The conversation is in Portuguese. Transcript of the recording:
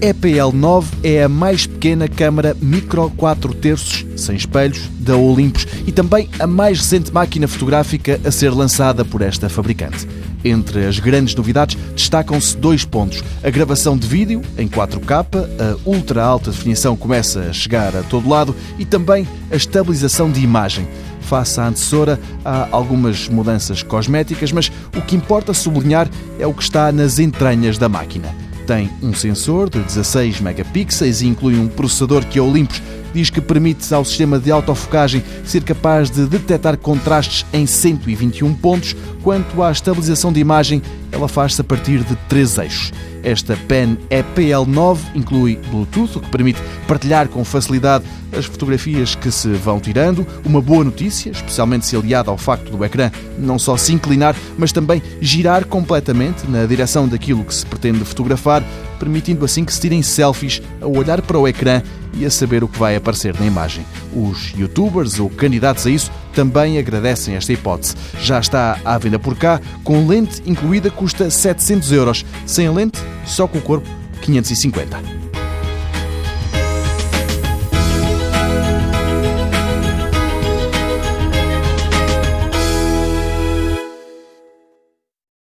EPL9 é a mais pequena câmara micro 4 terços, sem espelhos, da Olympus e também a mais recente máquina fotográfica a ser lançada por esta fabricante. Entre as grandes novidades destacam-se dois pontos. A gravação de vídeo em 4K, a ultra alta definição começa a chegar a todo lado e também a estabilização de imagem. Face à antecessora, há algumas mudanças cosméticas, mas o que importa sublinhar é o que está nas entranhas da máquina. Tem um sensor de 16 megapixels e inclui um processador que a Olympus diz que permite ao sistema de autofocagem ser capaz de detectar contrastes em 121 pontos, quanto à estabilização de imagem, ela faz-se a partir de três eixos. Esta pen EPL9 inclui Bluetooth, o que permite partilhar com facilidade as fotografias que se vão tirando. Uma boa notícia, especialmente se aliada ao facto do ecrã não só se inclinar, mas também girar completamente na direção daquilo que se pretende fotografar, permitindo assim que se tirem selfies a olhar para o ecrã e a saber o que vai aparecer na imagem. Os youtubers ou candidatos a isso também agradecem esta hipótese. Já está à venda por cá, com lente incluída custa 700 euros. Sem a lente, só com o corpo, 550.